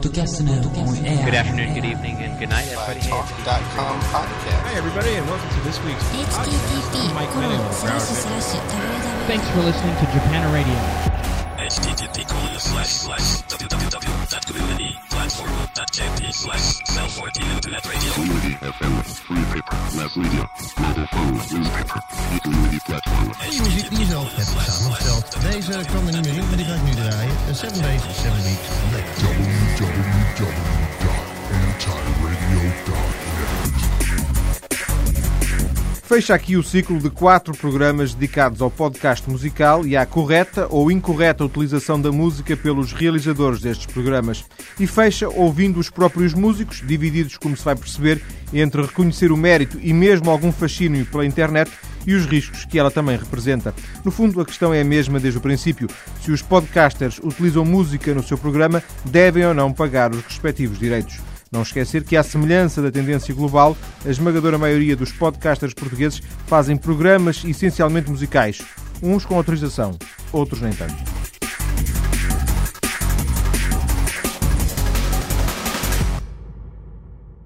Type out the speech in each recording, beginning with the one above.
Podcast. Good afternoon, good evening, and good night, everybody. Talk.com podcast. Hi, everybody, and welcome to this week's podcast. Mike Thanks for listening to Japan Radio. http colon slash slash www.community platform www.community-platform.jp slash cell 14 internet radio. Community FM, free paper, mass media, mobile phone, newspaper, e-community platform. Die muziek die je zelf hebt samengesteld. Deze kwam er niet meer in, maar die ga ik nu draaien. Een 7 Days, 7 Weeks Later. Fecha aqui o ciclo de quatro programas dedicados ao podcast musical e à correta ou incorreta utilização da música pelos realizadores destes programas. E fecha ouvindo os próprios músicos, divididos, como se vai perceber, entre reconhecer o mérito e mesmo algum fascínio pela internet e os riscos que ela também representa. No fundo, a questão é a mesma desde o princípio. Se os podcasters utilizam música no seu programa, devem ou não pagar os respectivos direitos. Não esquecer que, à semelhança da tendência global, a esmagadora maioria dos podcasters portugueses fazem programas essencialmente musicais, uns com autorização, outros nem tanto.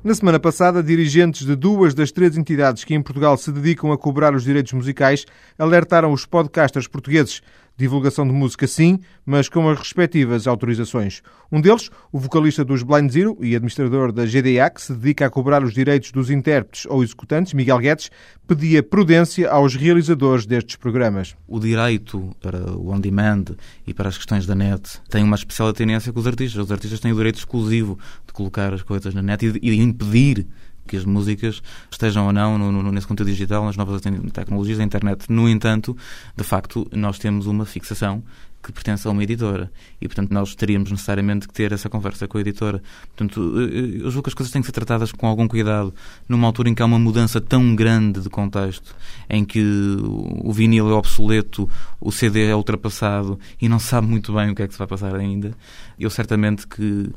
Na semana passada, dirigentes de duas das três entidades que em Portugal se dedicam a cobrar os direitos musicais alertaram os podcasters portugueses. Divulgação de música sim, mas com as respectivas autorizações. Um deles, o vocalista dos Blind Zero e administrador da GDA, que se dedica a cobrar os direitos dos intérpretes ou executantes, Miguel Guedes, pedia prudência aos realizadores destes programas. O direito para o on-demand e para as questões da net tem uma especial tendência com os artistas. Os artistas têm o direito exclusivo de colocar as coisas na net e de impedir que as músicas estejam ou não no, no, nesse conteúdo digital, nas novas tecnologias da internet. No entanto, de facto, nós temos uma fixação que pertence a uma editora e, portanto, nós teríamos necessariamente que ter essa conversa com a editora. Portanto, eu julgo que as coisas têm que ser tratadas com algum cuidado numa altura em que há uma mudança tão grande de contexto, em que o vinil é obsoleto, o CD é ultrapassado e não sabe muito bem o que é que se vai passar ainda. Eu certamente que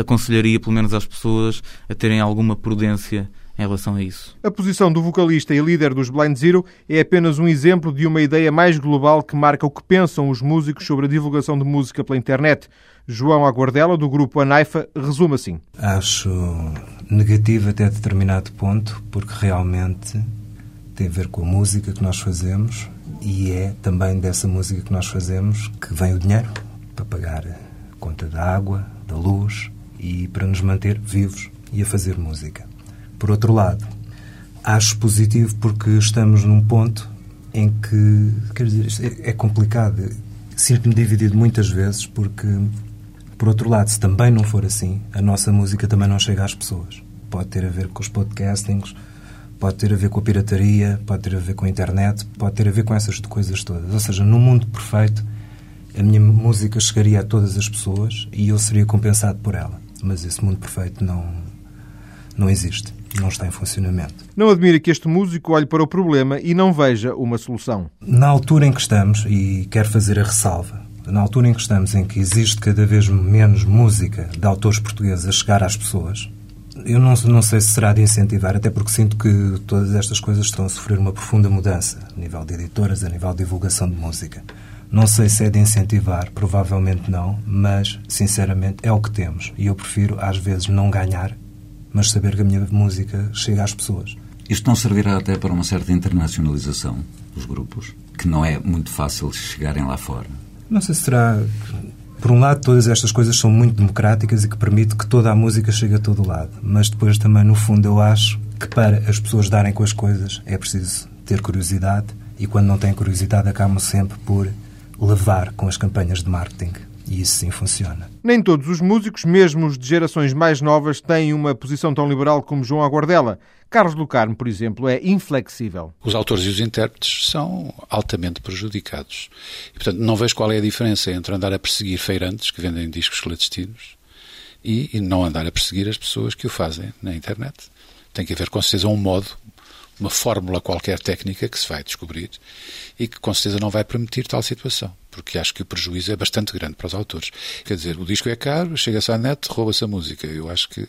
aconselharia, pelo menos às pessoas, a terem alguma prudência em relação a isso. A posição do vocalista e líder dos Blind Zero é apenas um exemplo de uma ideia mais global que marca o que pensam os músicos sobre a divulgação de música pela internet. João Aguardela, do grupo Anaifa, resume assim. Acho negativo até determinado ponto, porque realmente tem a ver com a música que nós fazemos e é também dessa música que nós fazemos que vem o dinheiro para pagar a conta da água, da luz, e para nos manter vivos e a fazer música. Por outro lado, acho positivo porque estamos num ponto em que, quer dizer, é complicado. Sinto-me dividido muitas vezes porque, por outro lado, se também não for assim, a nossa música também não chega às pessoas. Pode ter a ver com os podcastings, pode ter a ver com a pirataria, pode ter a ver com a internet, pode ter a ver com essas coisas todas. Ou seja, no mundo perfeito, a minha música chegaria a todas as pessoas e eu seria compensado por ela mas esse mundo perfeito não, não existe, não está em funcionamento. Não admira que este músico olhe para o problema e não veja uma solução. Na altura em que estamos, e quero fazer a ressalva, na altura em que estamos, em que existe cada vez menos música de autores portugueses a chegar às pessoas, eu não, não sei se será de incentivar, até porque sinto que todas estas coisas estão a sofrer uma profunda mudança, a nível de editoras, a nível de divulgação de música. Não sei se é de incentivar, provavelmente não, mas, sinceramente, é o que temos. E eu prefiro, às vezes, não ganhar, mas saber que a minha música chega às pessoas. Isto não servirá até para uma certa internacionalização dos grupos, que não é muito fácil chegarem lá fora? Não sei se será. Por um lado, todas estas coisas são muito democráticas e que permite que toda a música chegue a todo lado. Mas depois também, no fundo, eu acho que para as pessoas darem com as coisas é preciso ter curiosidade e quando não têm curiosidade acabam sempre por levar com as campanhas de marketing. E isso sim funciona. Nem todos os músicos, mesmo os de gerações mais novas, têm uma posição tão liberal como João Aguardela. Carlos Lucarme, por exemplo, é inflexível. Os autores e os intérpretes são altamente prejudicados. E, portanto, não vejo qual é a diferença entre andar a perseguir feirantes que vendem discos clandestinos e, e não andar a perseguir as pessoas que o fazem na internet. Tem que haver, com certeza, um modo uma fórmula qualquer técnica que se vai descobrir e que com certeza não vai permitir tal situação, porque acho que o prejuízo é bastante grande para os autores. Quer dizer, o disco é caro, chega-se à net, rouba-se a música. Eu acho que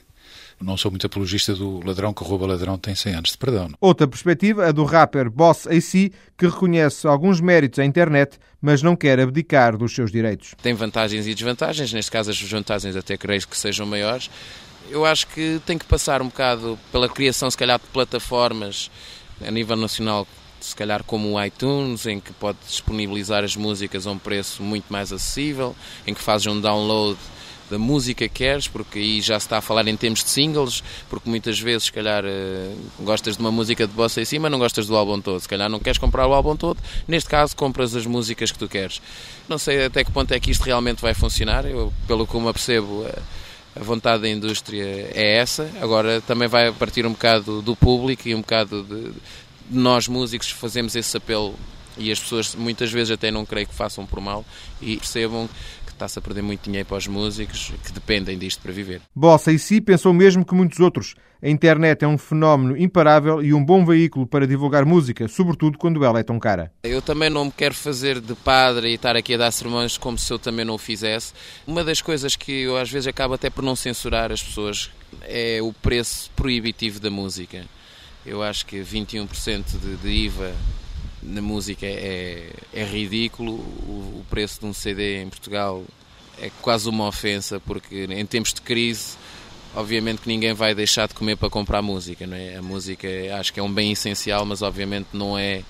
Não sou muito apologista do ladrão que rouba ladrão tem 100 anos de perdão. não. Outra perspectiva, a do rapper Boss AC, que reconhece alguns méritos à internet, mas não quer abdicar dos seus direitos. Tem vantagens e desvantagens, neste caso as vantagens até creio que sejam maiores. Eu acho que tem que passar um bocado pela criação, se calhar, de plataformas a nível nacional, se calhar como o iTunes, em que pode disponibilizar as músicas a um preço muito mais acessível, em que fazes um download da música que queres, porque aí já se está a falar em termos de singles, porque muitas vezes, se calhar, eh, gostas de uma música de bossa em cima, não gostas do álbum todo. Se calhar não queres comprar o álbum todo, neste caso compras as músicas que tu queres. Não sei até que ponto é que isto realmente vai funcionar, eu, pelo que eu me apercebo, eh, a vontade da indústria é essa. Agora também vai partir um bocado do público e um bocado de nós músicos fazemos esse apelo e as pessoas muitas vezes até não creio que façam por mal e percebam que está-se a perder muito dinheiro para os músicos que dependem disto para viver. Bossa e si pensou mesmo que muitos outros. A internet é um fenómeno imparável e um bom veículo para divulgar música, sobretudo quando ela é tão cara. Eu também não me quero fazer de padre e estar aqui a dar sermões como se eu também não o fizesse. Uma das coisas que eu às vezes acabo até por não censurar as pessoas é o preço proibitivo da música. Eu acho que 21% de, de IVA na música é, é ridículo. O, o preço de um CD em Portugal é quase uma ofensa, porque em tempos de crise, obviamente que ninguém vai deixar de comer para comprar música. Não é? A música acho que é um bem essencial, mas obviamente não é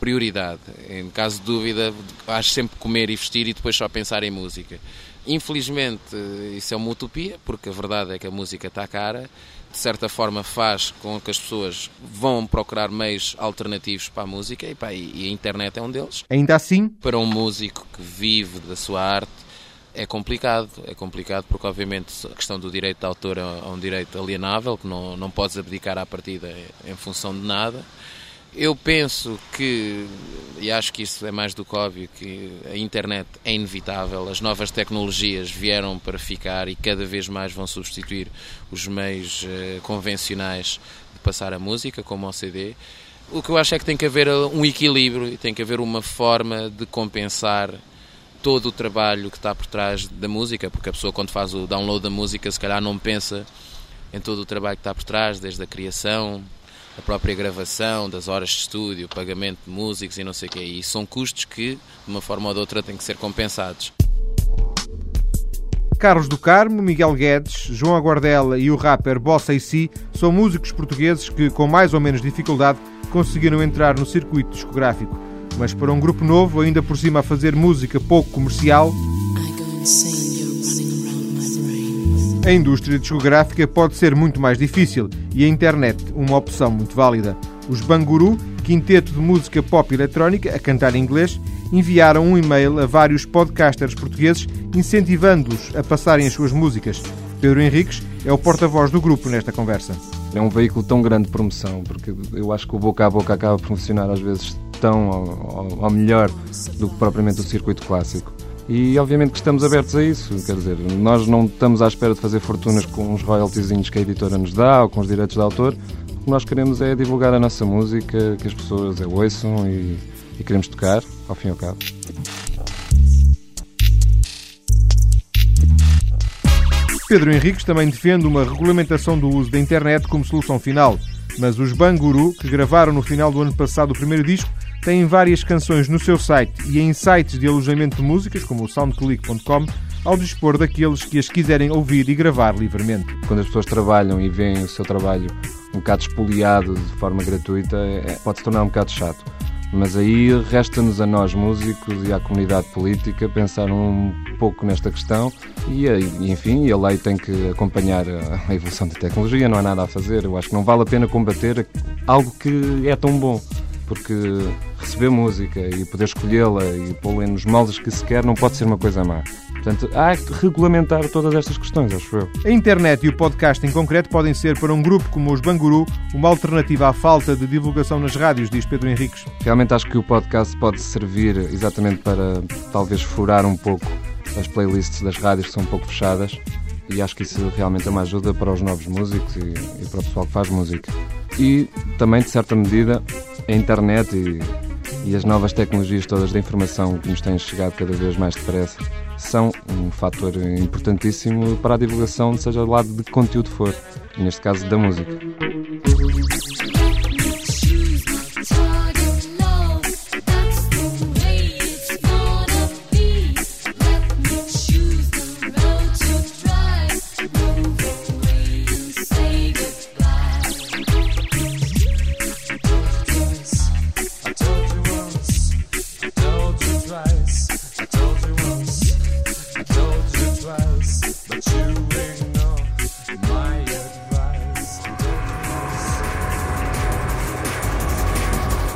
prioridade. Em caso de dúvida, acho sempre comer e vestir e depois só pensar em música. Infelizmente, isso é uma utopia, porque a verdade é que a música está cara. De certa forma, faz com que as pessoas vão procurar meios alternativos para a música e, pá, e a internet é um deles. Ainda assim, Para um músico que vive da sua arte, é complicado. É complicado porque, obviamente, a questão do direito de autor é um direito alienável, que não, não podes abdicar à partida em função de nada. Eu penso que, e acho que isso é mais do que óbvio, que a internet é inevitável, as novas tecnologias vieram para ficar e cada vez mais vão substituir os meios eh, convencionais de passar a música, como o CD. O que eu acho é que tem que haver um equilíbrio e tem que haver uma forma de compensar todo o trabalho que está por trás da música, porque a pessoa quando faz o download da música se calhar não pensa em todo o trabalho que está por trás, desde a criação, a própria gravação, das horas de estúdio, pagamento de músicos e não sei o quê. E são custos que, de uma forma ou de outra, têm que ser compensados. Carlos do Carmo, Miguel Guedes, João Aguardela e o rapper Bossa e Si são músicos portugueses que, com mais ou menos dificuldade, conseguiram entrar no circuito discográfico. Mas para um grupo novo, ainda por cima a fazer música pouco comercial, a indústria discográfica pode ser muito mais difícil e a internet uma opção muito válida. Os Banguru, quinteto de música pop eletrónica a cantar em inglês, enviaram um e-mail a vários podcasters portugueses incentivando-os a passarem as suas músicas. Pedro Henriques é o porta-voz do grupo nesta conversa. É um veículo tão grande de promoção, porque eu acho que o boca a boca acaba por funcionar às vezes tão ao, melhor do que propriamente o circuito clássico. E obviamente que estamos abertos a isso, quer dizer, nós não estamos à espera de fazer fortunas com os royaltiezinhos que a editora nos dá ou com os direitos de autor. O que nós queremos é divulgar a nossa música, que as pessoas a ouçam e, e queremos tocar, ao fim e ao cabo. Pedro Henriques também defende uma regulamentação do uso da internet como solução final. Mas os Banguru, que gravaram no final do ano passado o primeiro disco, têm várias canções no seu site e em sites de alojamento de músicas, como o soundclick.com, ao dispor daqueles que as quiserem ouvir e gravar livremente. Quando as pessoas trabalham e veem o seu trabalho um bocado espoliado de forma gratuita, é- pode se tornar um bocado chato. Mas aí resta-nos a nós, músicos, e à comunidade política pensar um pouco nesta questão e, a- e, enfim, a lei tem que acompanhar a evolução da tecnologia, não há nada a fazer. Eu acho que não vale a pena combater algo que é tão bom, porque receber música e poder escolhê-la e pô-la nos moldes que se quer não pode ser uma coisa má. Portanto, há que regulamentar todas estas questões, acho eu. A internet e o podcast em concreto podem ser para um grupo como os Banguru uma alternativa à falta de divulgação nas rádios, diz Pedro Henriques. Realmente acho que o podcast pode servir exatamente para talvez furar um pouco as playlists das rádios que são um pouco fechadas e acho que isso realmente é uma ajuda para os novos músicos e, e para o pessoal que faz música. E também, de certa medida, a internet e, e as novas tecnologias todas da informação que nos têm chegado cada vez mais depressa são um fator importantíssimo para a divulgação, seja do lado de conteúdo for, neste caso da música.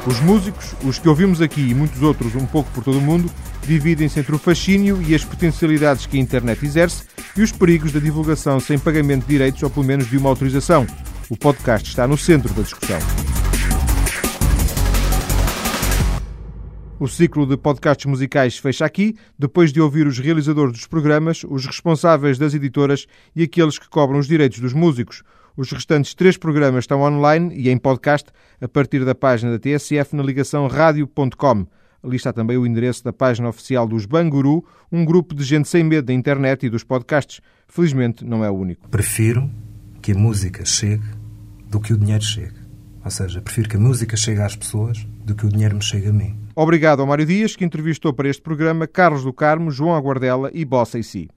Os músicos, os que ouvimos aqui e muitos outros um pouco por todo o mundo, dividem-se entre o fascínio e as potencialidades que a internet exerce e os perigos da divulgação sem pagamento de direitos ou pelo menos de uma autorização. O podcast está no centro da discussão. O ciclo de podcasts musicais fecha aqui, depois de ouvir os realizadores dos programas, os responsáveis das editoras e aqueles que cobram os direitos dos músicos. Os restantes três programas estão online e em podcast a partir da página da TSF na ligação rádio.com. Ali está também o endereço da página oficial dos Banguru, um grupo de gente sem medo da internet e dos podcasts. Felizmente não é o único. Prefiro que a música chegue do que o dinheiro chegue. Ou seja, prefiro que a música chegue às pessoas do que o dinheiro me chegue a mim. Obrigado ao Mário Dias, que entrevistou para este programa Carlos do Carmo, João Aguardela e Bossa e Si.